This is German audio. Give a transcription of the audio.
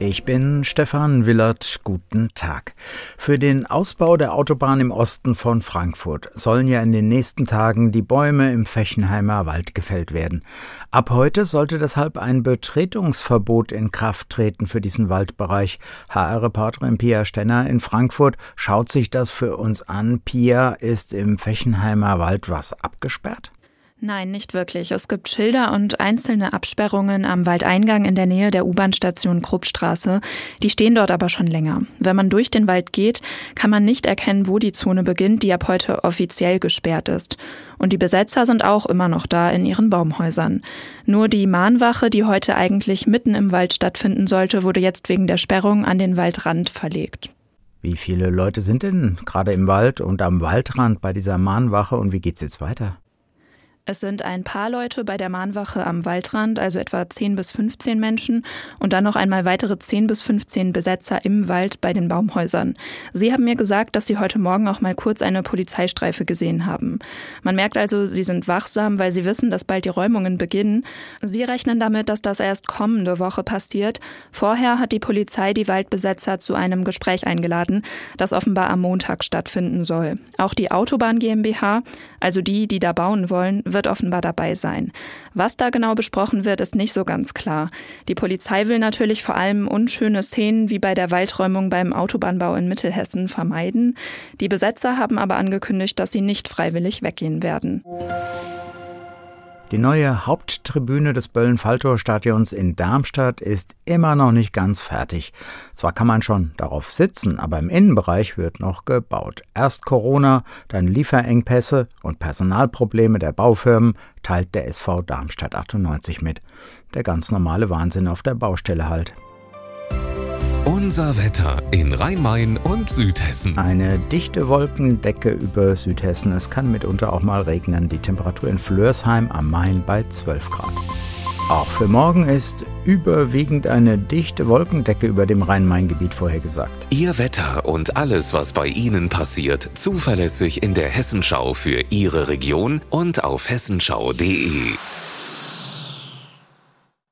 Ich bin Stefan Willert. Guten Tag. Für den Ausbau der Autobahn im Osten von Frankfurt sollen ja in den nächsten Tagen die Bäume im Fechenheimer Wald gefällt werden. Ab heute sollte deshalb ein Betretungsverbot in Kraft treten für diesen Waldbereich. HR-Reporterin Pia Stenner in Frankfurt schaut sich das für uns an. Pia, ist im Fechenheimer Wald was abgesperrt? Nein, nicht wirklich. Es gibt Schilder und einzelne Absperrungen am Waldeingang in der Nähe der U-Bahn-Station Kruppstraße. Die stehen dort aber schon länger. Wenn man durch den Wald geht, kann man nicht erkennen, wo die Zone beginnt, die ab heute offiziell gesperrt ist. Und die Besetzer sind auch immer noch da in ihren Baumhäusern. Nur die Mahnwache, die heute eigentlich mitten im Wald stattfinden sollte, wurde jetzt wegen der Sperrung an den Waldrand verlegt. Wie viele Leute sind denn gerade im Wald und am Waldrand bei dieser Mahnwache und wie geht's jetzt weiter? Es sind ein paar Leute bei der Mahnwache am Waldrand, also etwa 10 bis 15 Menschen und dann noch einmal weitere 10 bis 15 Besetzer im Wald bei den Baumhäusern. Sie haben mir gesagt, dass sie heute Morgen auch mal kurz eine Polizeistreife gesehen haben. Man merkt also, sie sind wachsam, weil sie wissen, dass bald die Räumungen beginnen. Sie rechnen damit, dass das erst kommende Woche passiert. Vorher hat die Polizei die Waldbesetzer zu einem Gespräch eingeladen, das offenbar am Montag stattfinden soll. Auch die Autobahn GmbH, also die, die da bauen wollen, wird offenbar dabei sein. Was da genau besprochen wird, ist nicht so ganz klar. Die Polizei will natürlich vor allem unschöne Szenen wie bei der Waldräumung beim Autobahnbau in Mittelhessen vermeiden. Die Besetzer haben aber angekündigt, dass sie nicht freiwillig weggehen werden. Die neue Haupttribüne des Böllen-Falltor-Stadions in Darmstadt ist immer noch nicht ganz fertig. Zwar kann man schon darauf sitzen, aber im Innenbereich wird noch gebaut. Erst Corona, dann Lieferengpässe und Personalprobleme der Baufirmen teilt der SV Darmstadt 98 mit. Der ganz normale Wahnsinn auf der Baustelle halt. Unser Wetter in Rhein-Main und Südhessen. Eine dichte Wolkendecke über Südhessen. Es kann mitunter auch mal regnen. Die Temperatur in Flörsheim am Main bei 12 Grad. Auch für morgen ist überwiegend eine dichte Wolkendecke über dem Rhein-Main-Gebiet vorhergesagt. Ihr Wetter und alles, was bei Ihnen passiert, zuverlässig in der Hessenschau für Ihre Region und auf hessenschau.de.